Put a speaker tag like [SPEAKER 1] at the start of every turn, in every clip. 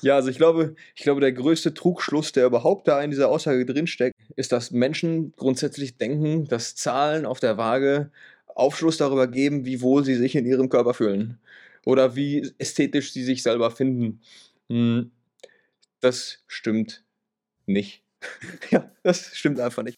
[SPEAKER 1] ja, also ich glaube, ich glaube, der größte Trugschluss, der überhaupt da in dieser Aussage drinsteckt, ist, dass Menschen grundsätzlich denken, dass Zahlen auf der Waage Aufschluss darüber geben, wie wohl sie sich in ihrem Körper fühlen oder wie ästhetisch sie sich selber finden. Hm, das stimmt nicht. ja, das stimmt einfach nicht.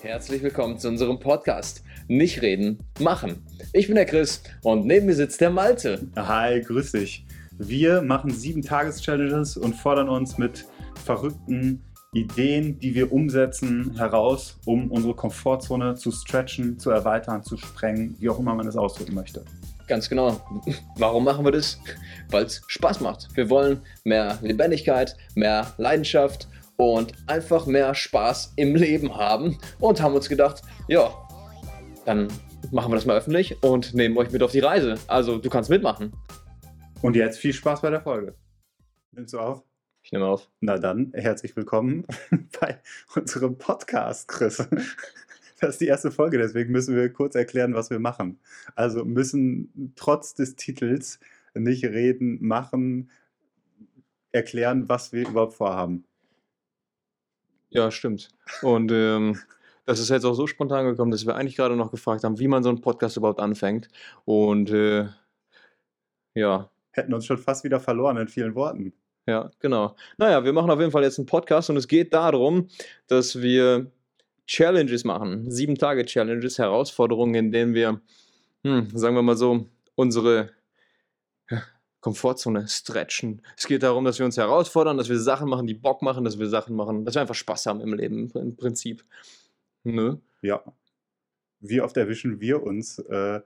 [SPEAKER 1] Herzlich willkommen zu unserem Podcast. Nicht reden, machen. Ich bin der Chris und neben mir sitzt der Malte.
[SPEAKER 2] Hi, grüß dich. Wir machen sieben Tages-Challenges und fordern uns mit verrückten Ideen, die wir umsetzen, heraus, um unsere Komfortzone zu stretchen, zu erweitern, zu sprengen, wie auch immer man es ausdrücken möchte.
[SPEAKER 1] Ganz genau. Warum machen wir das? Weil es Spaß macht. Wir wollen mehr Lebendigkeit, mehr Leidenschaft und einfach mehr Spaß im Leben haben und haben uns gedacht, ja, dann machen wir das mal öffentlich und nehmen euch mit auf die Reise. Also du kannst mitmachen.
[SPEAKER 2] Und jetzt viel Spaß bei der Folge. Nimmst du auf?
[SPEAKER 1] Ich nehme auf.
[SPEAKER 2] Na dann, herzlich willkommen bei unserem Podcast, Chris. Das ist die erste Folge, deswegen müssen wir kurz erklären, was wir machen. Also müssen trotz des Titels nicht reden, machen, erklären, was wir überhaupt vorhaben.
[SPEAKER 1] Ja, stimmt. Und ähm, das ist jetzt auch so spontan gekommen, dass wir eigentlich gerade noch gefragt haben, wie man so einen Podcast überhaupt anfängt. Und äh, ja.
[SPEAKER 2] Hätten uns schon fast wieder verloren in vielen Worten.
[SPEAKER 1] Ja, genau. Naja, wir machen auf jeden Fall jetzt einen Podcast und es geht darum, dass wir Challenges machen. Sieben Tage Challenges, Herausforderungen, in denen wir, hm, sagen wir mal so, unsere Komfortzone stretchen. Es geht darum, dass wir uns herausfordern, dass wir Sachen machen, die Bock machen, dass wir Sachen machen, dass wir einfach Spaß haben im Leben im Prinzip.
[SPEAKER 2] Ne? Ja. Wie oft erwischen wir uns äh,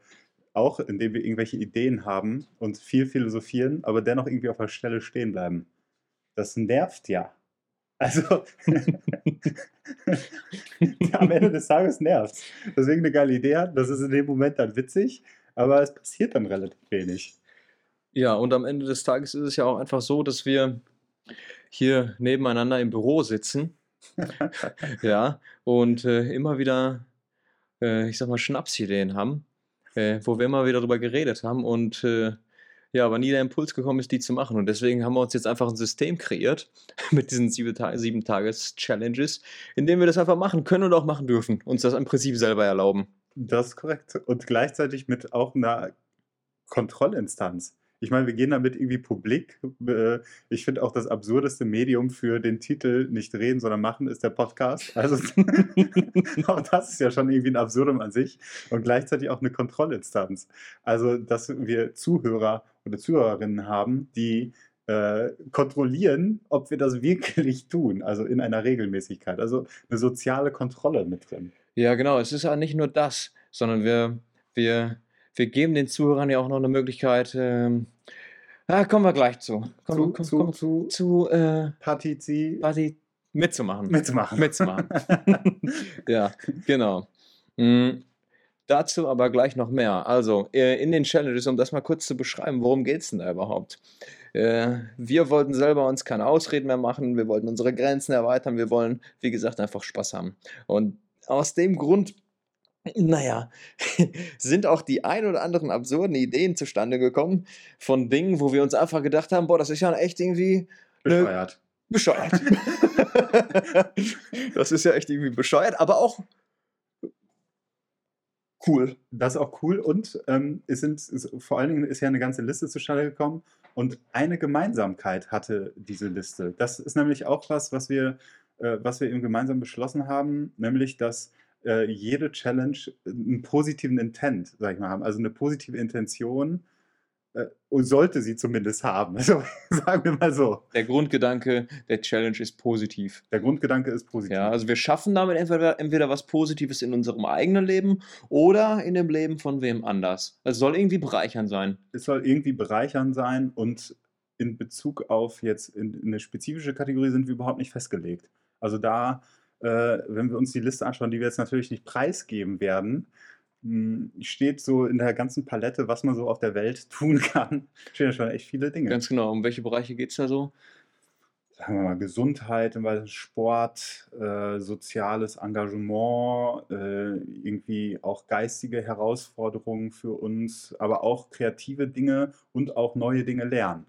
[SPEAKER 2] auch, indem wir irgendwelche Ideen haben und viel philosophieren, aber dennoch irgendwie auf der Stelle stehen bleiben. Das nervt ja. Also am Ende des Tages nervt Deswegen eine geile Idee hat, das ist in dem Moment dann witzig, aber es passiert dann relativ wenig.
[SPEAKER 1] Ja, und am Ende des Tages ist es ja auch einfach so, dass wir hier nebeneinander im Büro sitzen. ja, und äh, immer wieder, äh, ich sag mal, Schnapsideen haben, äh, wo wir immer wieder darüber geredet haben und äh, ja, aber nie der Impuls gekommen ist, die zu machen. Und deswegen haben wir uns jetzt einfach ein System kreiert mit diesen sieben, Tages Challenges, in dem wir das einfach machen können und auch machen dürfen. Uns das im Prinzip selber erlauben.
[SPEAKER 2] Das ist korrekt. Und gleichzeitig mit auch einer Kontrollinstanz. Ich meine, wir gehen damit irgendwie publik. Äh, ich finde auch das absurdeste Medium für den Titel nicht reden, sondern machen ist der Podcast. Also auch das ist ja schon irgendwie ein Absurdum an sich und gleichzeitig auch eine Kontrollinstanz. Also, dass wir Zuhörer oder Zuhörerinnen haben, die äh, kontrollieren, ob wir das wirklich tun, also in einer Regelmäßigkeit. Also eine soziale Kontrolle mit drin.
[SPEAKER 1] Ja, genau. Es ist ja nicht nur das, sondern wir, wir, wir geben den Zuhörern ja auch noch eine Möglichkeit, ähm, Ah, kommen wir gleich zu. Komm, zu, komm, zu, zu, zu äh,
[SPEAKER 2] Partizi.
[SPEAKER 1] Parti mitzumachen.
[SPEAKER 2] Mitzumachen.
[SPEAKER 1] Mitzumachen. ja, genau. Mhm. Dazu aber gleich noch mehr. Also, äh, in den Challenges, um das mal kurz zu beschreiben, worum geht es denn da überhaupt? Äh, wir wollten selber uns keine Ausreden mehr machen, wir wollten unsere Grenzen erweitern, wir wollen, wie gesagt, einfach Spaß haben. Und aus dem Grund naja, sind auch die ein oder anderen absurden Ideen zustande gekommen von Dingen, wo wir uns einfach gedacht haben, boah, das ist ja echt irgendwie
[SPEAKER 2] bescheuert.
[SPEAKER 1] Bescheuert. das ist ja echt irgendwie bescheuert, aber auch cool.
[SPEAKER 2] Das ist auch cool und ähm, es sind es, vor allen Dingen ist ja eine ganze Liste zustande gekommen und eine Gemeinsamkeit hatte diese Liste. Das ist nämlich auch was, was wir, äh, was wir eben gemeinsam beschlossen haben, nämlich dass äh, jede Challenge einen positiven Intent, sag ich mal, haben, also eine positive Intention äh, sollte sie zumindest haben. Also sagen wir mal so.
[SPEAKER 1] Der Grundgedanke der Challenge ist positiv.
[SPEAKER 2] Der Grundgedanke ist positiv.
[SPEAKER 1] Ja, also wir schaffen damit entweder, entweder was Positives in unserem eigenen Leben oder in dem Leben von wem anders. Es soll irgendwie bereichern sein.
[SPEAKER 2] Es soll irgendwie bereichern sein und in Bezug auf jetzt in, in eine spezifische Kategorie sind wir überhaupt nicht festgelegt. Also da äh, wenn wir uns die Liste anschauen, die wir jetzt natürlich nicht preisgeben werden, hm, steht so in der ganzen Palette, was man so auf der Welt tun kann, stehen ja schon echt viele Dinge.
[SPEAKER 1] Ganz genau. Um welche Bereiche geht es da so?
[SPEAKER 2] sagen wir mal, Gesundheit, Sport, äh, soziales Engagement, äh, irgendwie auch geistige Herausforderungen für uns, aber auch kreative Dinge und auch neue Dinge lernen.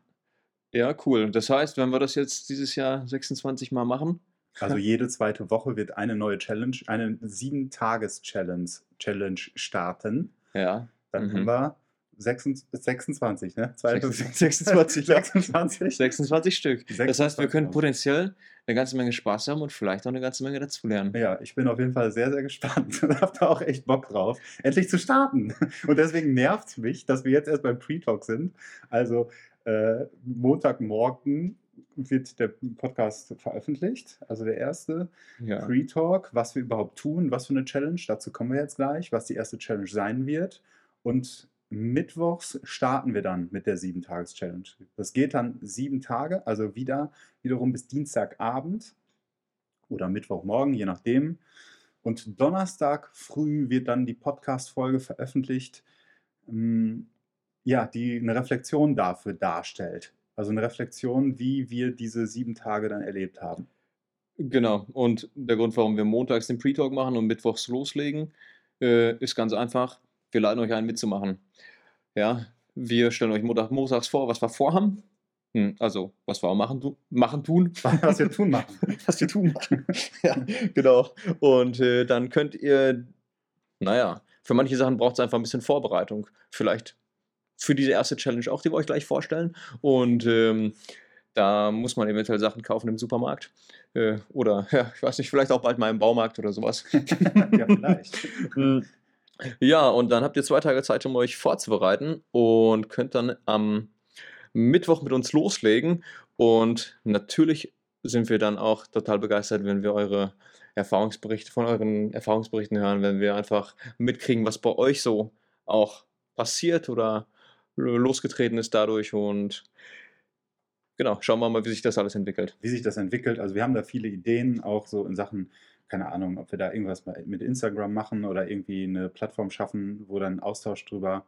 [SPEAKER 1] Ja, cool. Das heißt, wenn wir das jetzt dieses Jahr 26 Mal machen,
[SPEAKER 2] Also jede zweite Woche wird eine neue Challenge, eine Sieben-Tages-Challenge Challenge starten.
[SPEAKER 1] ja,
[SPEAKER 2] Dann haben
[SPEAKER 1] Mhm.
[SPEAKER 2] wir 26, 26 ne?
[SPEAKER 1] 26, 26, ja.
[SPEAKER 2] 26.
[SPEAKER 1] 26 Stück. Das heißt, wir
[SPEAKER 2] 26
[SPEAKER 1] können potenziell eine ganze Menge Spaß haben und vielleicht auch eine ganze Menge dazulernen.
[SPEAKER 2] Ja, ich bin auf jeden Fall sehr, sehr gespannt und habe da auch echt Bock drauf, endlich zu starten. Und deswegen nervt es mich, dass wir jetzt erst beim Pre-Talk sind. Also äh, Montagmorgen wird der Podcast veröffentlicht, also der erste
[SPEAKER 1] Ja.
[SPEAKER 2] Pre-Talk, was wir überhaupt tun, was für eine Challenge, dazu kommen wir jetzt gleich, was die erste Challenge sein wird. Und mittwochs starten wir dann mit der Sieben-Tages-Challenge. Das geht dann sieben Tage, also wieder wiederum bis Dienstagabend oder Mittwochmorgen, je nachdem. Und Donnerstag früh wird dann die Podcast-Folge veröffentlicht, ähm, ja, die eine Reflexion dafür darstellt. Also eine Reflexion, wie wir diese sieben Tage dann erlebt haben.
[SPEAKER 1] Genau. Und der Grund, warum wir montags den Pre-Talk machen und mittwochs loslegen, äh, ist ganz einfach. Wir laden euch ein, mitzumachen. Ja, wir stellen euch Montag, montags vor, was wir vorhaben. Hm, Also, was wir auch machen, tu- machen tun.
[SPEAKER 2] Was wir tun machen.
[SPEAKER 1] was wir tun machen. ja, genau. Und äh, dann könnt ihr, naja, für manche Sachen braucht es einfach ein bisschen Vorbereitung. Vielleicht für diese erste Challenge auch, die wir euch gleich vorstellen. Und ähm, da muss man eventuell Sachen kaufen im Supermarkt. Äh, oder, ja, ich weiß nicht, vielleicht auch bald mal im Baumarkt oder sowas.
[SPEAKER 2] ja, vielleicht.
[SPEAKER 1] Mm. Ja, und dann habt ihr zwei Tage Zeit, um euch vorzubereiten und könnt dann am Mittwoch mit uns loslegen. Und natürlich sind wir dann auch total begeistert, wenn wir eure Erfahrungsberichte von euren Erfahrungsberichten hören, wenn wir einfach mitkriegen, was bei euch so auch passiert oder losgetreten ist dadurch. Und genau, schauen wir mal, wie sich das alles entwickelt.
[SPEAKER 2] Wie sich das entwickelt. Also wir haben da viele Ideen, auch so in Sachen, keine Ahnung, ob wir da irgendwas mal mit Instagram machen oder irgendwie eine Plattform schaffen, wo dann Austausch drüber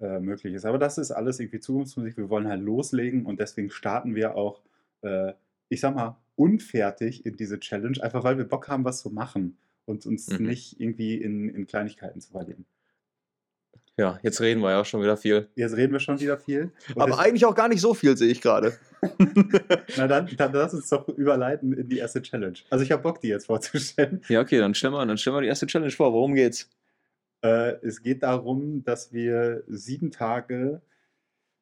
[SPEAKER 2] äh, möglich ist. Aber das ist alles irgendwie Zukunftsmusik. Wir wollen halt loslegen und deswegen starten wir auch, äh, ich sag mal, unfertig in diese Challenge, einfach weil wir Bock haben, was zu machen und uns
[SPEAKER 1] Mhm.
[SPEAKER 2] nicht irgendwie in, in Kleinigkeiten zu verlieren.
[SPEAKER 1] Ja, jetzt reden wir ja auch schon wieder viel.
[SPEAKER 2] Jetzt reden wir schon wieder viel. Und
[SPEAKER 1] Aber eigentlich auch gar nicht so viel, sehe ich gerade.
[SPEAKER 2] na dann, dann lass uns doch überleiten in die erste Challenge. Also ich habe Bock, die jetzt vorzustellen.
[SPEAKER 1] Ja, okay, dann stellen wir, dann stellen wir die erste Challenge vor. Worum geht's?
[SPEAKER 2] Äh, es geht darum, dass wir sieben Tage,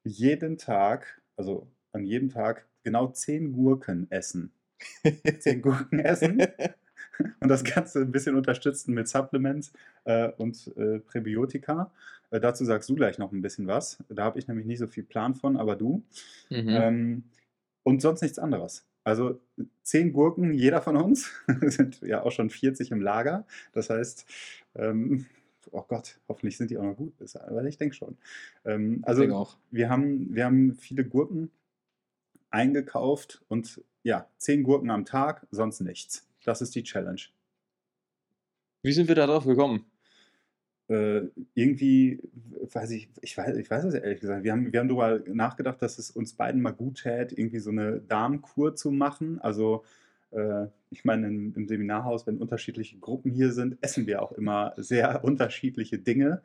[SPEAKER 2] jeden Tag, also an jedem Tag, genau zehn Gurken essen. Zehn Gurken essen und das Ganze ein bisschen unterstützen mit Supplements äh, und äh, Präbiotika. Äh, dazu sagst du gleich noch ein bisschen was. Da habe ich nämlich nicht so viel Plan von, aber du.
[SPEAKER 1] Mhm.
[SPEAKER 2] Ähm, und sonst nichts anderes. Also zehn Gurken, jeder von uns, sind ja auch schon 40 im Lager. Das heißt, ähm, oh Gott, hoffentlich sind die auch noch gut, aber ich denke schon. Ähm, also
[SPEAKER 1] denke auch.
[SPEAKER 2] wir haben, wir haben viele Gurken eingekauft und ja, zehn Gurken am Tag, sonst nichts. Das ist die Challenge.
[SPEAKER 1] Wie sind wir da drauf gekommen?
[SPEAKER 2] äh, irgendwie, weiß ich, ich weiß, ich weiß es ehrlich gesagt, wir haben, wir haben darüber nachgedacht, dass es uns beiden mal gut täte, irgendwie so eine Darmkur zu machen. Also, äh, ich meine, im, im Seminarhaus, wenn unterschiedliche Gruppen hier sind, essen wir auch immer sehr unterschiedliche Dinge.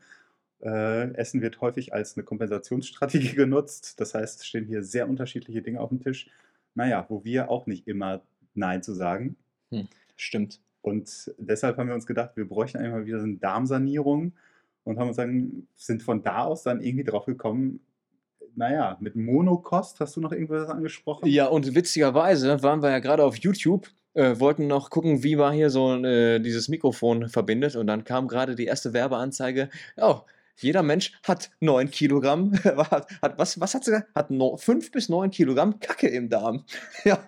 [SPEAKER 2] Äh, Essen wird häufig als eine Kompensationsstrategie genutzt. Das heißt, es stehen hier sehr unterschiedliche Dinge auf dem Tisch. Naja, wo wir auch nicht immer Nein zu sagen.
[SPEAKER 1] Stimmt.
[SPEAKER 2] Und deshalb haben wir uns gedacht, wir bräuchten eigentlich mal wieder so eine Darmsanierung und haben uns dann, sind von da aus dann irgendwie drauf gekommen, naja, mit Monokost hast du noch irgendwas angesprochen?
[SPEAKER 1] Ja, und witzigerweise waren wir ja gerade auf YouTube, äh, wollten noch gucken, wie man hier so äh, dieses Mikrofon verbindet. Und dann kam gerade die erste Werbeanzeige. Oh, jeder Mensch hat 9 Kilogramm, hat, hat, was, was hat sie gesagt? Hat no, 5 bis 9 Kilogramm Kacke im Darm. ja.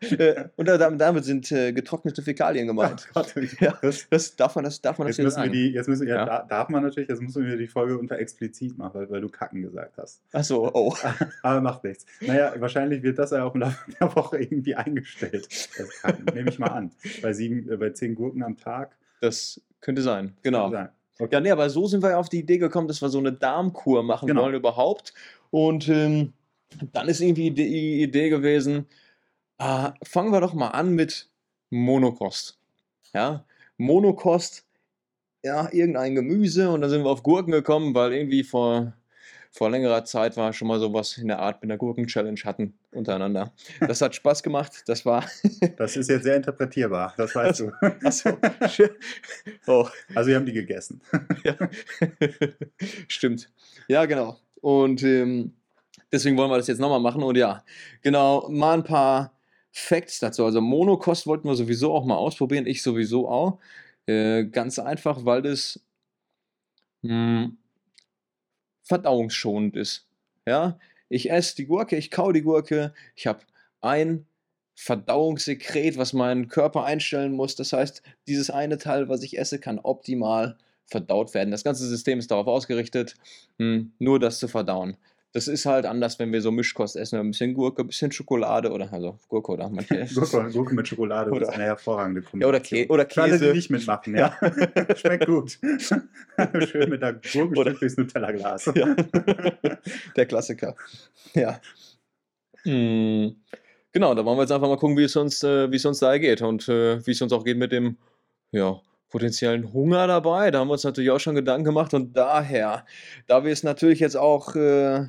[SPEAKER 1] Äh, und da, damit sind äh, getrocknete Fäkalien gemeint.
[SPEAKER 2] Oh Gott,
[SPEAKER 1] Ja.
[SPEAKER 2] das,
[SPEAKER 1] Das, darf man das, darf man
[SPEAKER 2] jetzt
[SPEAKER 1] hier
[SPEAKER 2] müssen die, jetzt müssen, ja,
[SPEAKER 1] Ja.
[SPEAKER 2] Da, darf man natürlich, jetzt müssen wir die Folge unter explizit machen, weil, weil du Kacken gesagt hast.
[SPEAKER 1] Achso, oh.
[SPEAKER 2] Aber macht nichts. Naja, wahrscheinlich wird das ja auch im Laufe der Woche irgendwie eingestellt. Das Kacken, nehme ich mal an. Bei, sieben, äh, bei zehn Gurken am Tag.
[SPEAKER 1] Das könnte sein, genau.
[SPEAKER 2] kann sein.
[SPEAKER 1] Ja, nee, aber so sind wir ja auf die Idee gekommen, dass wir so eine Darmkur machen
[SPEAKER 2] Genau.
[SPEAKER 1] wollen überhaupt. Und ähm, dann ist irgendwie die Idee gewesen, Äh, fangen wir doch mal an mit Monokost. Ja, Monokost, ja, irgendein Gemüse und dann sind wir auf Gurken gekommen, weil irgendwie vor, vor längerer Zeit war schon mal sowas in der Art mit einer Gurken-Challenge hatten untereinander. Das hat Spaß gemacht, das war...
[SPEAKER 2] Das ist jetzt sehr interpretierbar, das weißt du.
[SPEAKER 1] Achso, oh.
[SPEAKER 2] Also wir haben die gegessen.
[SPEAKER 1] Ja. Stimmt. Ja, genau. Und ähm, deswegen wollen wir das jetzt nochmal machen. Und ja, genau, mal ein paar Facts dazu. Also Monokost wollten wir sowieso auch mal ausprobieren, ich sowieso auch. Äh, ganz einfach, weil das mh, hm, verdauungsschonend ist. Ja, ich esse die Gurke, ich kau die Gurke, ich habe ein Verdauungssekret, was mein Körper einstellen muss. Das heißt, dieses eine Teil, was ich esse, kann optimal verdaut werden. Das ganze System ist darauf ausgerichtet, hm, nur das zu verdauen. Das ist halt anders, wenn wir so Mischkost essen. Ein bisschen Gurke, ein bisschen Schokolade oder also Gurke oder manche.
[SPEAKER 2] Gurke, Gurke mit Schokolade
[SPEAKER 1] Oder-
[SPEAKER 2] ist eine hervorragende
[SPEAKER 1] Ja, oder,
[SPEAKER 2] Kombination.
[SPEAKER 1] Kä oder
[SPEAKER 2] Für alle, die
[SPEAKER 1] Käse.
[SPEAKER 2] nicht mitmachen, ja. Schmeckt gut. Schön mit der Gurke
[SPEAKER 1] Oder-
[SPEAKER 2] durchs Nutella-Glas.
[SPEAKER 1] Ja. Der Klassiker. Ja. Hm. Genau, da wollen wir jetzt einfach mal gucken, wie es uns, äh, wie es uns da geht und äh, wie es uns auch geht mit dem ja, potenziellen Hunger dabei. Da haben wir uns natürlich auch schon Gedanken gemacht und daher, da wir es natürlich jetzt auch äh,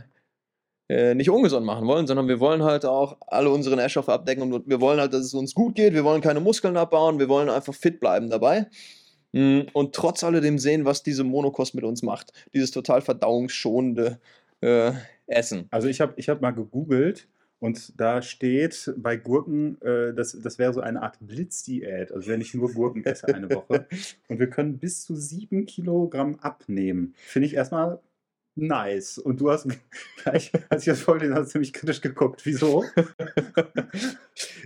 [SPEAKER 1] nicht ungesund machen wollen, sondern wir wollen halt auch alle unsere Nährstoffe abdecken und wir wollen halt, dass es uns gut geht. Wir wollen keine Muskeln abbauen, wir wollen einfach fit bleiben dabei. Mm, Und trotz alledem sehen, was diese Monokost mit uns macht. Dieses total verdauungsschonende äh, Essen.
[SPEAKER 2] Also ich habe ich hab mal gegoogelt und da steht bei Gurken, äh, das, das wäre so eine Art Blitzdiät. Also wenn ich nur Gurken esse eine Woche. Und wir können bis zu sieben Kilogramm abnehmen. Finde ich erstmal nice. Und du hast gleich, als ich das vorgelesen habe, ziemlich kritisch geguckt. Wieso?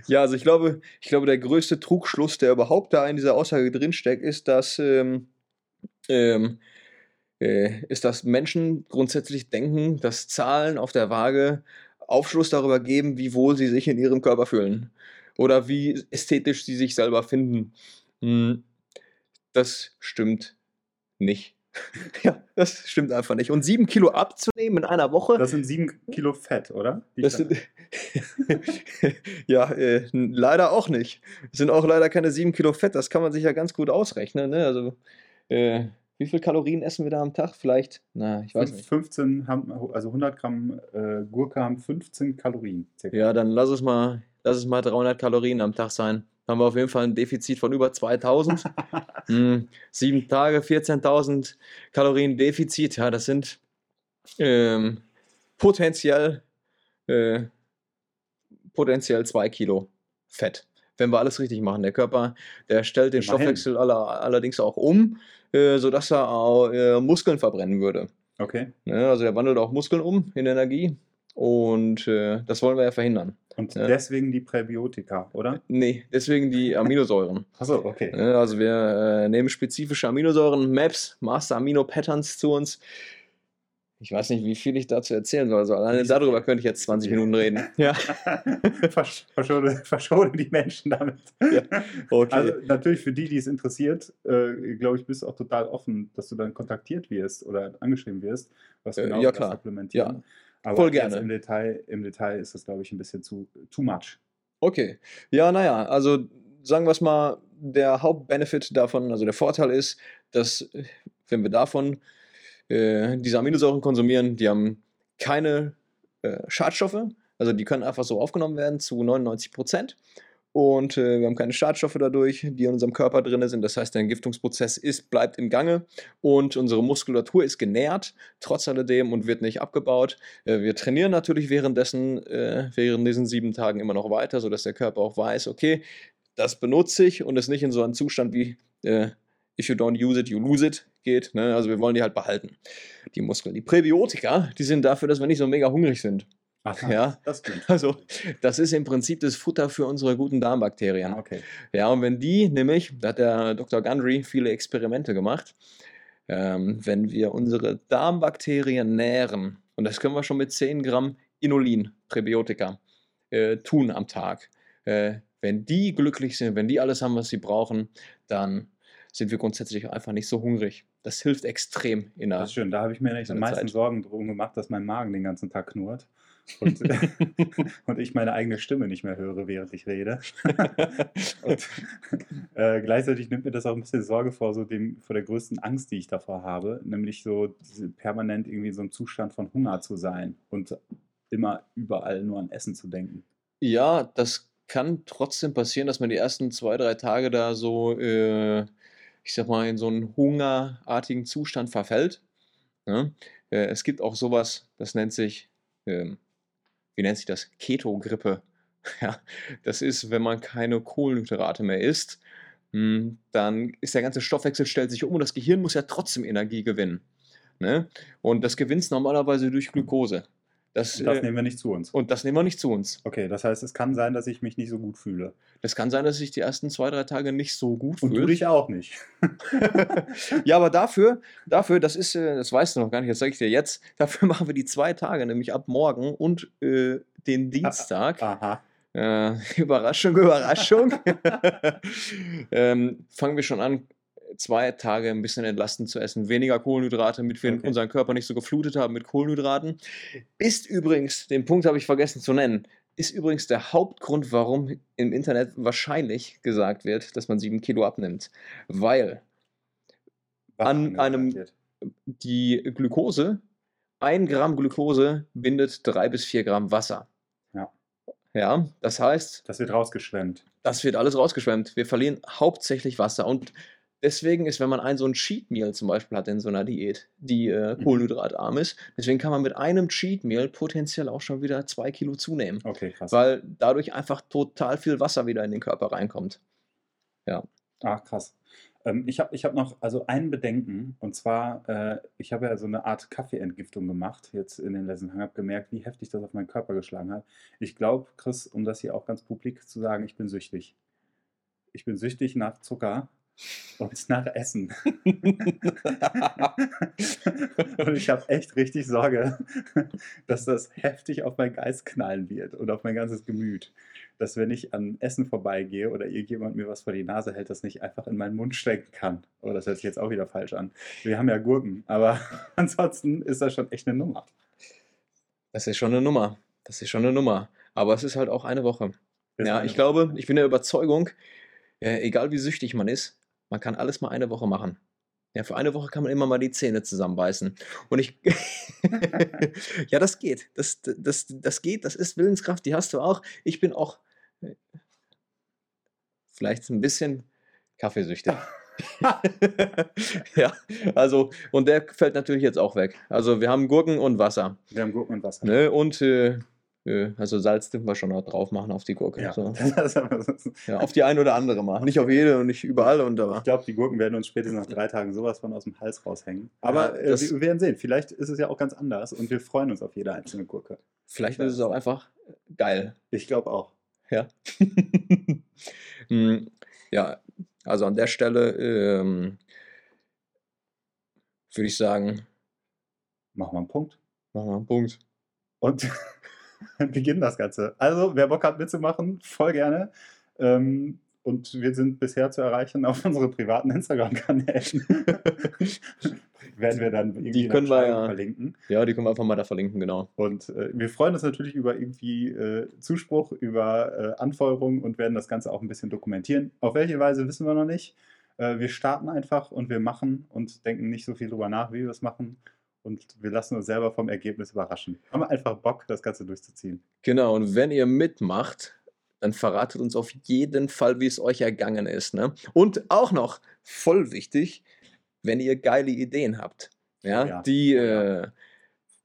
[SPEAKER 1] Ja, also ich glaube, ich glaube, der größte Trugschluss, der überhaupt da in dieser Aussage drinsteckt, ist, dass, ähm, ähm, äh, ist, dass Menschen grundsätzlich denken, dass Zahlen auf der Waage Aufschluss darüber geben, wie wohl sie sich in ihrem Körper fühlen oder wie ästhetisch sie sich selber finden. Hm, Das stimmt nicht. ja, das stimmt einfach nicht. Und sieben Kilo abzunehmen in einer Woche,
[SPEAKER 2] Das sind sieben Kilo Fett, oder? Die
[SPEAKER 1] das sind, ja, äh, leider auch nicht. Es sind auch leider keine 7 Kilo Fett. Das kann man sich ja ganz gut ausrechnen. Ne? Also, äh, wie viel Kalorien essen wir da am Tag? Vielleicht, na, ich weiß nicht.
[SPEAKER 2] 15 haben, also 100 Gramm äh, Gurke haben 15 Kalorien. Circa.
[SPEAKER 1] Ja, dann lass es mal, lass es mal 300 Kalorien am Tag sein. Haben wir auf jeden Fall ein Defizit von über 2000. Hm, Sieben Tage, 14.000 Kalorien Defizit. Ja, das sind ähm, potenziell, äh, potenziell zwei Kilo Fett. Wenn wir alles richtig machen. Der Körper, der stellt den
[SPEAKER 2] Immerhin.
[SPEAKER 1] Stoffwechsel aller, allerdings auch um, äh, sodass er auch äh, Muskeln verbrennen würde.
[SPEAKER 2] Okay.
[SPEAKER 1] Ne? Also der wandelt auch Muskeln um in Energie. Und äh, das wollen wir ja verhindern.
[SPEAKER 2] Und
[SPEAKER 1] Ja.
[SPEAKER 2] deswegen die Präbiotika, oder?
[SPEAKER 1] Nee, deswegen die Aminosäuren.
[SPEAKER 2] Achso, okay.
[SPEAKER 1] Also wir äh, nehmen spezifische Aminosäuren, Maps, Master Amino Patterns zu uns. Ich weiß nicht, wie viel ich dazu erzählen soll. Also alleine darüber könnte ich jetzt 20 Minuten reden. Ja,
[SPEAKER 2] Versch verschone, verschone die Menschen damit.
[SPEAKER 1] Ja, okay.
[SPEAKER 2] Also natürlich für die, die es interessiert, äh, glaube ich, bist du auch total offen, dass du dann kontaktiert wirst oder angeschrieben wirst, was
[SPEAKER 1] Äh,
[SPEAKER 2] genau
[SPEAKER 1] ja,
[SPEAKER 2] das
[SPEAKER 1] klar.
[SPEAKER 2] supplementieren.
[SPEAKER 1] Ja.
[SPEAKER 2] Aber
[SPEAKER 1] Voll gerne.
[SPEAKER 2] Im Detail, Im Detail ist das, glaube ich, ein bisschen zu too much.
[SPEAKER 1] okay. Ja, naja, also sagen wir es mal, der Hauptbenefit davon, also der Vorteil ist, dass wenn wir davon äh, diese Aminosäuren konsumieren, die haben keine äh, Schadstoffe, also die können einfach so aufgenommen werden zu 99 Prozent. Und äh, wir haben keine Schadstoffe dadurch, die in unserem Körper drin sind. Das heißt, der Entgiftungsprozess ist, bleibt im Gange und unsere Muskulatur ist genährt, trotz alledem und wird nicht abgebaut. Äh, wir trainieren natürlich währenddessen, äh, während diesen sieben Tagen immer noch weiter, sodass der Körper auch weiß, okay, das benutze ich und es nicht in so einen Zustand wie äh, if you don't use it, you lose it geht. Ne? Also wir wollen die halt behalten, die Muskeln. Die Präbiotika, die sind dafür, dass wir nicht so mega hungrig sind.
[SPEAKER 2] Aha,
[SPEAKER 1] Ja.
[SPEAKER 2] Das stimmt.
[SPEAKER 1] Also das ist im Prinzip das Futter für unsere guten Darmbakterien.
[SPEAKER 2] Okay.
[SPEAKER 1] Ja, und wenn die nämlich, da hat der Dr. Gundry viele Experimente gemacht, ähm, wenn wir unsere Darmbakterien nähren, und das können wir schon mit 10 Gramm Inulin, Präbiotika, äh, tun am Tag, äh, wenn die glücklich sind, wenn die alles haben, was sie brauchen, dann sind wir grundsätzlich einfach nicht so hungrig. Das hilft extrem in der
[SPEAKER 2] Das ist schön. Da habe ich mir eigentlich am meisten. Sorgen drum gemacht, dass mein Magen den ganzen Tag knurrt und, und ich meine eigene Stimme nicht mehr höre, während ich rede. Und äh, gleichzeitig nimmt mir das auch ein bisschen Sorge vor, so dem, vor der größten Angst, die ich davor habe, nämlich so permanent irgendwie in so einem Zustand von Hunger zu sein und immer überall nur an Essen zu denken.
[SPEAKER 1] Ja, das kann trotzdem passieren, dass man die ersten zwei, drei Tage da so, äh, ich sag mal, in so einen hungerartigen Zustand verfällt. Ne? Äh, es gibt auch sowas, das nennt sich, ähm, wie nennt sich das? Keto-Grippe. Ja, das ist, wenn man keine Kohlenhydrate mehr isst, hm, dann ist der ganze Stoffwechsel stellt sich um und das Gehirn muss ja trotzdem Energie gewinnen. Ne? Und das gewinnt es normalerweise durch Glukose. Das,
[SPEAKER 2] Und das
[SPEAKER 1] äh,
[SPEAKER 2] nehmen wir nicht zu uns.
[SPEAKER 1] und das nehmen wir nicht zu uns.
[SPEAKER 2] Okay, das heißt, es kann sein, dass ich mich nicht so gut fühle.
[SPEAKER 1] Das kann sein, dass sich die ersten zwei, drei Tage nicht so gut
[SPEAKER 2] Und du dich auch nicht.
[SPEAKER 1] ja, aber dafür, dafür, das ist, äh, das weißt du noch gar nicht, das sage ich dir jetzt, dafür machen wir die zwei Tage, nämlich ab morgen und äh, den Dienstag.
[SPEAKER 2] Aha.
[SPEAKER 1] Äh, Überraschung, Überraschung. ähm, fangen wir schon an, zwei Tage ein bisschen entlastend zu essen. Weniger Kohlenhydrate, damit wir
[SPEAKER 2] Okay.
[SPEAKER 1] unseren Körper nicht so geflutet haben mit Kohlenhydraten. Ist übrigens, den Punkt habe ich vergessen zu nennen, ist übrigens der Hauptgrund, warum im Internet wahrscheinlich gesagt wird, dass man sieben Kilo abnimmt. Weil An einem- die Glukose, ein Gramm Glukose bindet drei bis vier Gramm Wasser.
[SPEAKER 2] Ja.
[SPEAKER 1] Ja, das heißt,
[SPEAKER 2] Das wird rausgeschwemmt.
[SPEAKER 1] das wird alles rausgeschwemmt. Wir verlieren hauptsächlich Wasser. Und deswegen ist, wenn man ein so ein Cheat Meal zum Beispiel hat in so einer Diät, die äh,
[SPEAKER 2] Mhm.
[SPEAKER 1] kohlenhydratarm ist, deswegen kann man mit einem Cheat Meal potenziell auch schon wieder zwei Kilo zunehmen.
[SPEAKER 2] Okay, krass.
[SPEAKER 1] Weil dadurch einfach total viel Wasser wieder in den Körper reinkommt.
[SPEAKER 2] Ach, krass. Ähm, ich habe ich hab noch also ein Bedenken und zwar, äh, ich habe ja so eine Art Kaffeeentgiftung gemacht jetzt in den letzten Tagen, habe gemerkt, wie heftig das auf meinen Körper geschlagen hat. Ich glaube, Chris, um das hier auch ganz publik zu sagen, ich bin süchtig. Ich bin süchtig nach Zucker und nach Essen. und ich habe echt richtig Sorge, dass das heftig auf meinen Geist knallen wird und auf mein ganzes Gemüt. Dass wenn ich an Essen vorbeigehe oder irgendjemand mir was vor die Nase hält, das nicht einfach in meinen Mund stecken kann. Oh, das hört sich jetzt auch wieder falsch an. Wir haben ja Gurken, aber ansonsten ist das schon echt eine Nummer.
[SPEAKER 1] Das ist schon eine Nummer. Das ist schon eine Nummer. Aber es ist halt auch eine Woche. Ja,
[SPEAKER 2] eine
[SPEAKER 1] ich
[SPEAKER 2] Woche.
[SPEAKER 1] glaube, ich bin der Überzeugung, äh, egal wie süchtig man ist, man kann alles mal eine Woche machen. Ja, für eine Woche kann man immer mal die Zähne zusammenbeißen. Und ich. ja, das geht. Das, das, das geht, das ist Willenskraft, die hast du auch. Ich bin auch äh, vielleicht ein bisschen kaffeesüchtig. ja, also, und der fällt natürlich jetzt auch weg. Also, wir haben Gurken und Wasser.
[SPEAKER 2] Wir haben Gurken und Wasser.
[SPEAKER 1] Ne? Und äh, äh, also Salz dürfen wir schon noch drauf machen auf die Gurke.
[SPEAKER 2] Ja,
[SPEAKER 1] So. Ja, auf die eine oder andere mal. Nicht auf jede und nicht überall und aber.
[SPEAKER 2] Ich glaube, die Gurken werden uns spätestens nach drei Tagen sowas von aus dem Hals raushängen. Aber
[SPEAKER 1] Ja,
[SPEAKER 2] äh, wir werden sehen. Vielleicht ist es ja auch ganz anders und wir freuen uns auf jede einzelne Gurke.
[SPEAKER 1] Vielleicht ist es auch einfach geil.
[SPEAKER 2] Ich glaube auch.
[SPEAKER 1] Ja. Mm, ja, also an der Stelle ähm, würde ich sagen,
[SPEAKER 2] Machen wir einen Punkt.
[SPEAKER 1] machen wir einen Punkt.
[SPEAKER 2] Und beginnen das Ganze. Also, wer Bock hat mitzumachen, voll gerne. Ähm, und wir sind bisher zu erreichen auf unsere privaten Instagram-Kanälen. Werden wir dann irgendwie
[SPEAKER 1] Die können wir ja-
[SPEAKER 2] verlinken.
[SPEAKER 1] Ja, die können wir einfach mal da verlinken, genau.
[SPEAKER 2] Und äh, wir freuen uns natürlich über irgendwie äh, Zuspruch, über äh, Anfeuerung und werden das Ganze auch ein bisschen dokumentieren. Auf welche Weise wissen wir noch nicht. Äh, wir starten einfach und wir machen und denken nicht so viel drüber nach, wie wir es machen. Und wir lassen uns selber vom Ergebnis überraschen. Haben wir einfach Bock, das Ganze durchzuziehen.
[SPEAKER 1] Genau, und wenn ihr mitmacht, dann verratet uns auf jeden Fall, wie es euch ergangen ist. Ne? Und auch noch, voll wichtig, wenn ihr geile Ideen habt, ja,
[SPEAKER 2] Oh ja.
[SPEAKER 1] die
[SPEAKER 2] Oh
[SPEAKER 1] äh,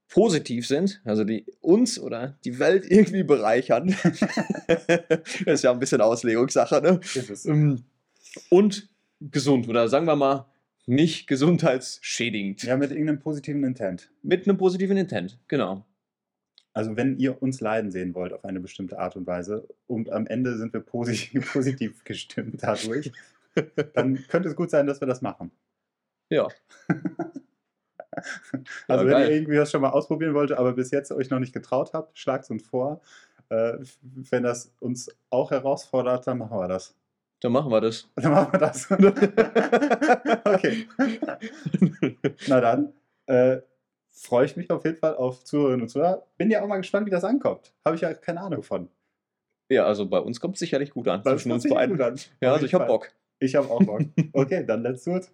[SPEAKER 1] positiv sind, also die uns oder die Welt irgendwie bereichern. das ist ja ein bisschen Auslegungssache, ne? Ähm, Und gesund oder sagen wir mal nicht gesundheitsschädigend.
[SPEAKER 2] Ja, mit irgendeinem positiven Intent.
[SPEAKER 1] Mit einem positiven Intent, genau.
[SPEAKER 2] Also wenn ihr uns leiden sehen wollt auf eine bestimmte Art und Weise und am Ende sind wir positiv, positiv gestimmt dadurch, dann könnte es gut sein, dass wir das machen.
[SPEAKER 1] Ja.
[SPEAKER 2] Also wenn
[SPEAKER 1] geil.
[SPEAKER 2] ihr irgendwie das schon mal ausprobieren wollt, aber bis jetzt euch noch nicht getraut habt, schlagt es uns vor. Äh, wenn das uns auch herausfordert, dann machen wir das.
[SPEAKER 1] Dann machen wir das.
[SPEAKER 2] Dann machen wir das. okay. Na dann, äh, freue ich mich auf jeden Fall auf Zuhörerinnen und Zuhörer. Bin ja auch mal gespannt, wie das ankommt. Habe ich ja keine Ahnung von.
[SPEAKER 1] Ja, also bei uns kommt es sicherlich gut an.
[SPEAKER 2] Bei
[SPEAKER 1] zwischen uns beiden.
[SPEAKER 2] an.
[SPEAKER 1] Ja, also ich habe. Bock.
[SPEAKER 2] Ich habe auch Bock. Okay, dann let's do it.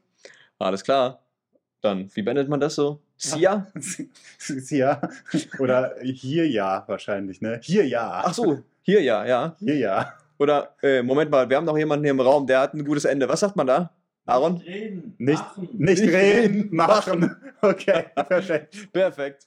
[SPEAKER 1] Alles klar. Dann, wie beendet man das so? Sia?
[SPEAKER 2] ja. Oder hier ja wahrscheinlich, ne? Hier ja.
[SPEAKER 1] Ach so, hier ja, ja.
[SPEAKER 2] Hier ja.
[SPEAKER 1] Oder, äh, Moment mal, wir haben noch jemanden hier im Raum, der hat ein gutes Ende. Was sagt man da? Aaron?
[SPEAKER 3] Nicht reden.
[SPEAKER 2] Nicht,
[SPEAKER 3] machen.
[SPEAKER 2] nicht
[SPEAKER 1] reden,
[SPEAKER 2] machen. Okay, perfekt.
[SPEAKER 1] Perfekt.